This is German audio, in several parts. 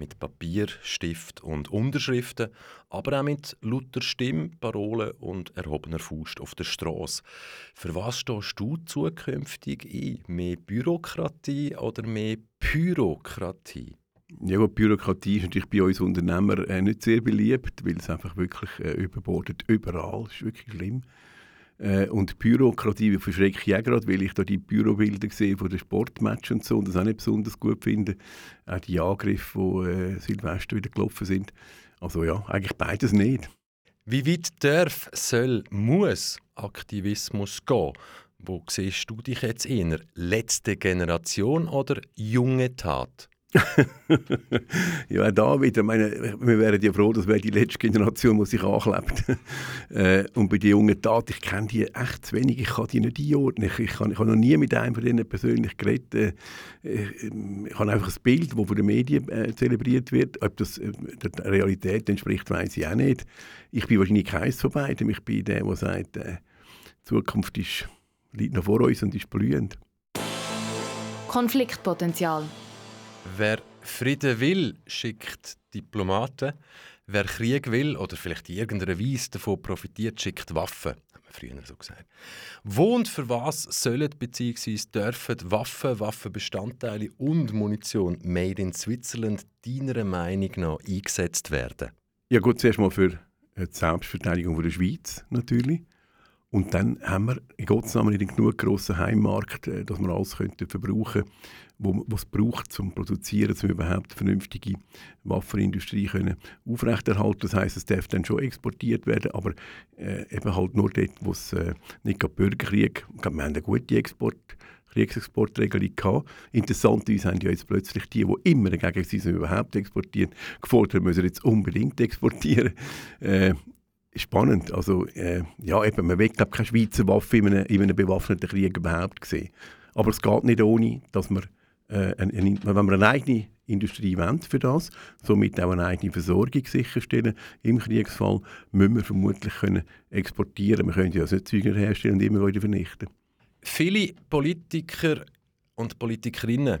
Mit Papier, Stift und Unterschriften, aber auch mit lauter Stimme, Parolen und erhobener Faust auf der Straße. Für was stehst du zukünftig ein? Mehr Bürokratie oder mehr Pyrokratie? Ja, gut, Bürokratie ist natürlich bei uns Unternehmern äh, nicht sehr beliebt, weil es einfach wirklich äh, überbordet überall. Das ist wirklich schlimm. Äh, und Bürokratie verschrecke ich auch gerade, weil ich da die Bürobilder sehe von den Sportmatches und so und das auch nicht besonders gut finde. Auch die Angriffe, die äh, Silvester wieder gelaufen sind. Also ja, eigentlich beides nicht. Wie weit darf, soll, muss Aktivismus gehen? Wo siehst du dich jetzt eher? Letzte Generation oder junge Tat? ja, da wieder. Meine, wir wären ja froh, das wäre die letzte Generation, die sich anklebt. äh, und bei den jungen Tat, ich kenne die echt zu wenig, ich kann die nicht einordnen. Ich, ich, kann, ich habe noch nie mit einem von denen persönlich geredet. Äh, ich habe einfach ein Bild, das von den Medien äh, zelebriert wird. Ob das äh, der Realität entspricht, weiß ich auch nicht. Ich bin wahrscheinlich keins von beiden. Ich bin der, der sagt, äh, die Zukunft ist, liegt noch vor uns und ist blühend. Konfliktpotenzial. Wer Frieden will, schickt Diplomaten. Wer Krieg will oder vielleicht in irgendeiner Weise davon profitiert, schickt Waffen. Hat man früher so gesagt. Wo und für was sollen bzw. dürfen Waffen, Waffenbestandteile und Munition made in Switzerland deiner Meinung nach eingesetzt werden? Ja gut, zuerst mal für die Selbstverteidigung der Schweiz natürlich. Und dann haben wir in Gottes Namen nicht genug grossen Heimmarkt, äh, dass wir alles könnten verbrauchen könnten, was es braucht, zum Produzieren, um überhaupt vernünftige Waffenindustrie können aufrechterhalten. Das heißt, es darf dann schon exportiert werden, aber äh, eben halt nur dort, wo es äh, nicht gerade Bürgerkrieg, wir haben eine gute Export, Kriegsexportregelung gehabt. Interessanterweise haben ja jetzt plötzlich die, die immer dagegen sind, überhaupt exportieren, gefordert, müssen jetzt unbedingt exportieren. Äh, spannend. Also, äh, ja, eben, man will glaube keine Schweizer Waffe in einem, in einem bewaffneten Krieg überhaupt sehen. Aber es geht nicht ohne, dass man, äh, ein, ein, wenn man eine eigene Industrie wollen für das, somit auch eine eigene Versorgung sicherstellen im Kriegsfall, müssen wir vermutlich können exportieren. Wir können ja nicht Zeugen herstellen und immer wieder vernichten. Viele Politiker und Politikerinnen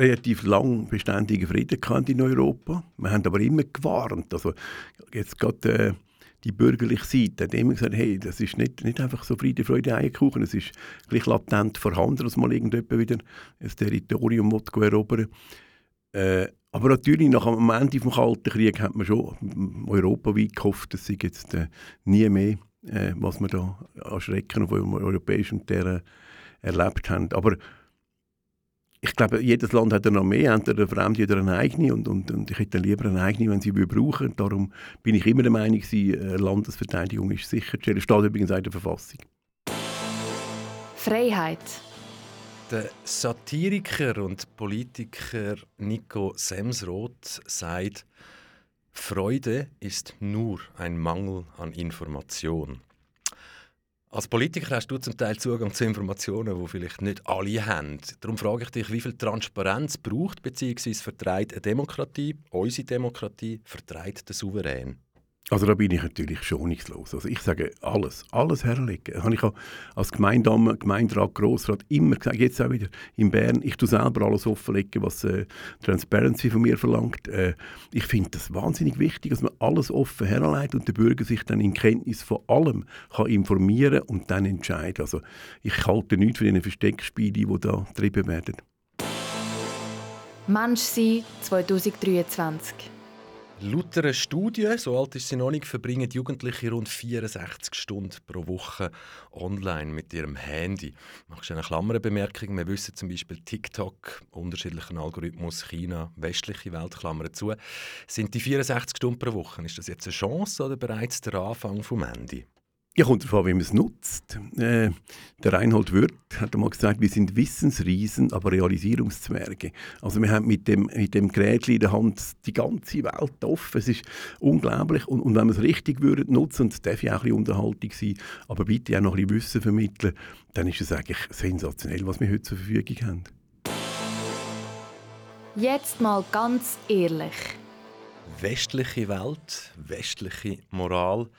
relativ lang beständigen Frieden in Europa. Wir haben aber immer gewarnt. Also jetzt gerade äh, die bürgerliche Seite hat immer gesagt, hey, das ist nicht, nicht einfach so Friede, Freude, Eierkuchen, es ist gleich latent vorhanden, dass mal irgendjemand wieder ein Territorium erobern äh, aber natürlich, nach dem Ende des Kalten Krieges hat man schon europaweit gehofft, dass sie jetzt äh, nie mehr, äh, was wir da an Schrecken auf europäischem Terrain erlebt haben. Aber ich glaube, jedes Land hat eine Armee, entweder eine fremde oder eine eigene. Und, und, und ich hätte lieber eine eigene, wenn sie brauchen. Darum bin ich immer der Meinung, die äh, Landesverteidigung ist sicherzustellen. Das steht übrigens auch in der Verfassung. Freiheit. Der Satiriker und Politiker Nico Semsroth sagt, Freude ist nur ein Mangel an Information. Als Politiker hast du zum Teil Zugang zu Informationen, die vielleicht nicht alle haben. Darum frage ich dich, wie viel Transparenz braucht bzw. vertreibt eine Demokratie, unsere Demokratie, vertreibt der Souverän? Also da bin ich natürlich schonungslos. Also ich sage alles, alles herlegen. Das habe ich als Gemeindame, Gemeinderat, Grossrat immer gesagt, jetzt auch wieder in Bern, ich tue selber alles offenlegen, was äh, Transparency von mir verlangt. Äh, ich finde das wahnsinnig wichtig, dass man alles offen herleitet und der Bürger sich dann in Kenntnis von allem kann informieren und dann entscheiden. Also ich halte nichts für diese Versteckspiele, die da getrieben werden. Mensch sein 2023 Laut einer Studie, so alt ist sie noch nicht, verbringen Jugendliche rund 64 Stunden pro Woche online mit ihrem Handy. Machst du eine Klammerbemerkung? Wir wissen zum Beispiel TikTok, unterschiedlichen Algorithmus, China, westliche Welt, Klammern zu. Sind die 64 Stunden pro Woche, ist das jetzt eine Chance oder bereits der Anfang vom Handy? Ja, kommt an, wie man es nutzt. Äh, der Reinhold Wirth hat einmal gesagt, wir sind Wissensriesen, aber Realisierungszwerge. Also wir haben mit dem, mit dem Gerät in der Hand die ganze Welt offen. Es ist unglaublich. Und, und wenn wir es richtig würden nutzen, und es darf ja auch ein bisschen Unterhaltung sein, aber bitte auch noch ein bisschen Wissen vermitteln, dann ist es eigentlich sensationell, was wir heute zur Verfügung haben. Jetzt mal ganz ehrlich. Westliche Welt, westliche Moral –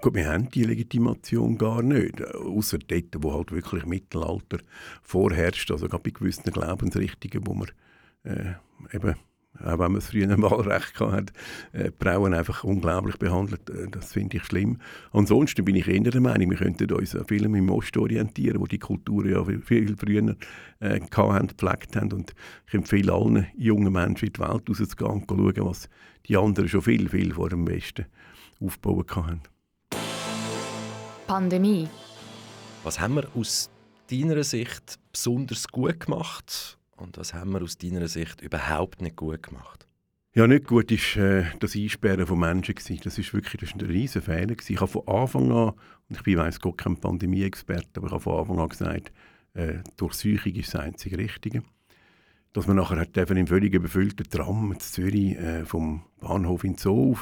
Gut, wir haben die Legitimation gar nicht, außer dort, wo halt wirklich Mittelalter vorherrscht, also gerade bei gewissen Glaubensrichtungen, wo man äh, eben, auch wenn man früher ein Wahlrecht hatte, äh, Frauen einfach unglaublich behandelt, äh, das finde ich schlimm. Ansonsten bin ich eher der Meinung, wir könnten uns an Filmen im Osten orientieren, wo die Kultur ja viel, viel früher äh, hatten, gepflegt haben und ich empfehle allen jungen Menschen in die Welt rauszugehen und schauen, was die anderen schon viel, viel vor dem Westen aufgebaut haben. Pandemie. Was haben wir aus deiner Sicht besonders gut gemacht und was haben wir aus deiner Sicht überhaupt nicht gut gemacht? Ja, nicht gut war äh, das Einsperren von Menschen. Gewesen. Das ist wirklich das ist ein riesen Fehler. Gewesen. Ich habe von Anfang an, und ich bin weiss Gott kein Pandemie-Experte, aber ich habe von Anfang an gesagt, äh, Durchsuchung ist das einzige Richtige. Dass man nachher hat im völlig überfüllten Tram in Zürich äh, vom Bahnhof in Zoo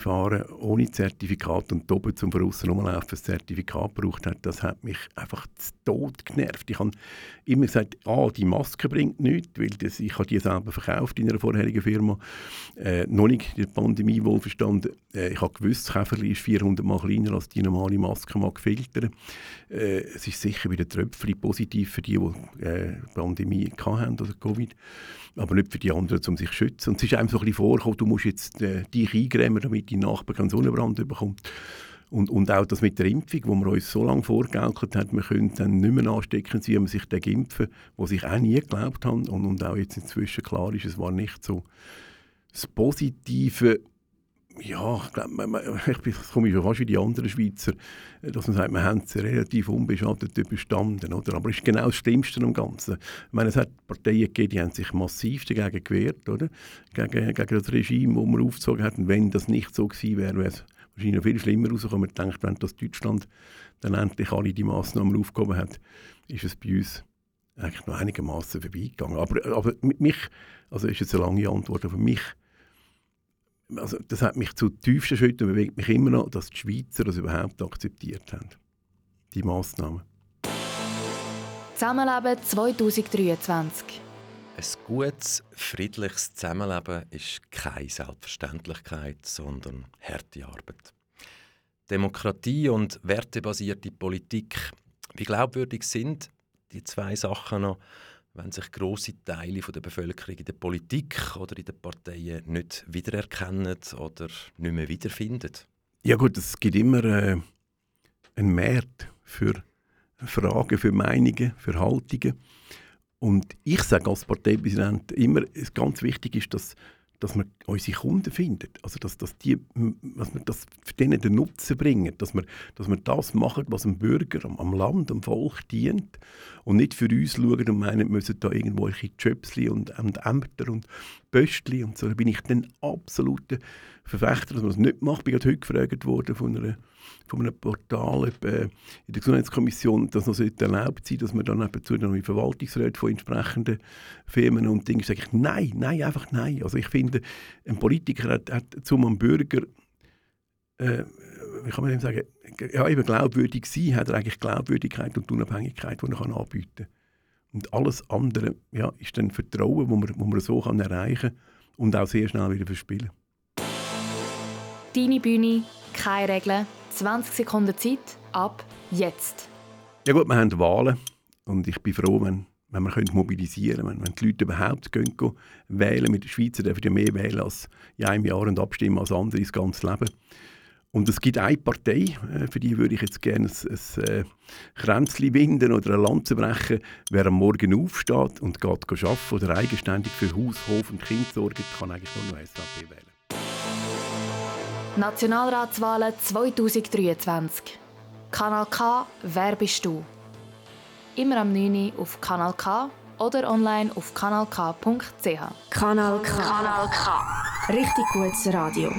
fahren ohne Zertifikat und oben zum Veraussen rumlaufen ein Zertifikat gebraucht hat, das hat mich einfach zu Tod genervt. Ich habe immer gesagt, ah, die Maske bringt nichts, weil das, ich habe die selber verkauft in einer vorherigen Firma. Äh, noch nicht in der Pandemie wohl verstanden. Äh, ich habe gewusst, das Käferli ist 400 Mal kleiner als die normale Maske mag filtern. Äh, es ist sicher wieder Tröpfchen positiv für die, die äh, Pandemie hatten oder Covid aber nicht für die anderen, um sich zu schützen. Und es ist einem so ein bisschen vorgekommen, du musst jetzt äh, dich eingrämen, damit dein Nachbar keinen Sonnenbrand bekommt. Und, und auch das mit der Impfung, wo man uns so lange vorgegaukelt hat, man könnte dann nicht mehr anstecken sein, wenn man sich den impfen, wo sich auch nie geglaubt haben und, und auch jetzt inzwischen klar ist, es war nicht so das Positive ja, ich glaube, ich bin, komme ich schon fast wie die anderen Schweizer, dass man sagt, wir haben es relativ unbeschattet überstanden. Oder? Aber es ist genau das Schlimmste am Ganzen. Ich meine, es hat Parteien gegeben, die haben sich massiv dagegen gewehrt, oder? Gegen, gegen das Regime, das man aufgezogen hat. Und wenn das nicht so gewesen wäre, wäre es wahrscheinlich noch viel schlimmer rausgekommen. Man denkt, wenn Deutschland dann endlich alle die Massnahmen aufgehoben hat, ist es bei uns eigentlich noch einigermaßen vorbeigegangen. Aber, aber mich, also ist jetzt eine lange Antwort, aber mich also das hat mich zu tiefsten Schritten bewegt mich immer noch, dass die Schweizer das überhaupt akzeptiert haben. Die Massnahmen. Zusammenleben 2023. Ein gutes, friedliches Zusammenleben ist keine Selbstverständlichkeit, sondern harte Arbeit. Demokratie und wertebasierte Politik, wie glaubwürdig sind die zwei Sachen noch, wenn sich große Teile der Bevölkerung in der Politik oder in den Parteien nicht wiedererkennen oder nicht mehr wiederfinden? Ja gut, es gibt immer äh, einen Markt für Fragen, für Meinungen, für Haltungen. Und ich sage als Parteipräsident immer, es ganz wichtig ist, dass dass wir unsere Kunden finden. Also, dass, dass, die, dass wir das für denen den Nutzen bringen. Dass wir, dass wir das machen, was dem Bürger, am, Land, am Volk dient. Und nicht für uns schauen und meinen, wir müssen da irgendwelche Jobsli und, und Ämter und Pöstli und so. Da bin ich dann absoluter Verfechter, dass man das nicht macht. Ich bin heute gefragt worden von einer von einem Portal in der Gesundheitskommission, dass noch erlaubt sein dass man dann nebenzu noch in Verwaltungsräte von entsprechenden Firmen und Dingen sage ich, nein, nein, einfach nein. Also ich finde, ein Politiker hat, hat zum Bürger, äh, wie kann man dem sagen, ja, eben glaubwürdig sein, hat er eigentlich Glaubwürdigkeit und Unabhängigkeit, die er kann anbieten kann. Und alles andere ja, ist dann Vertrauen, das man, wo man so kann erreichen kann und auch sehr schnell wieder verspielen. Deine Bühne, keine Regeln, 20 Sekunden Zeit, ab jetzt. Ja gut, wir haben Wahlen und ich bin froh, wenn, wenn wir mobilisieren können, wenn, die Leute überhaupt gehen, gehen wählen. Mit den Schweizer dürfen ja mehr wählen als in einem Jahr und abstimmen als andere das ganze Leben. Und es gibt eine Partei, äh, für die würde ich jetzt gerne ein, ein äh, Kränzchen winden oder eine Lanze brechen. Wer am Morgen aufsteht und geht arbeiten oder eigenständig für Haus, Hof und Kind sorgt, kann eigentlich nur noch SVP wählen. Nationalratswahlen 2023. Kanal K, wer bist du? Immer am 9. Uhr auf Kanal K oder online auf kanalk.ch. Kanal K. Kanal K. Richtig gutes Radio.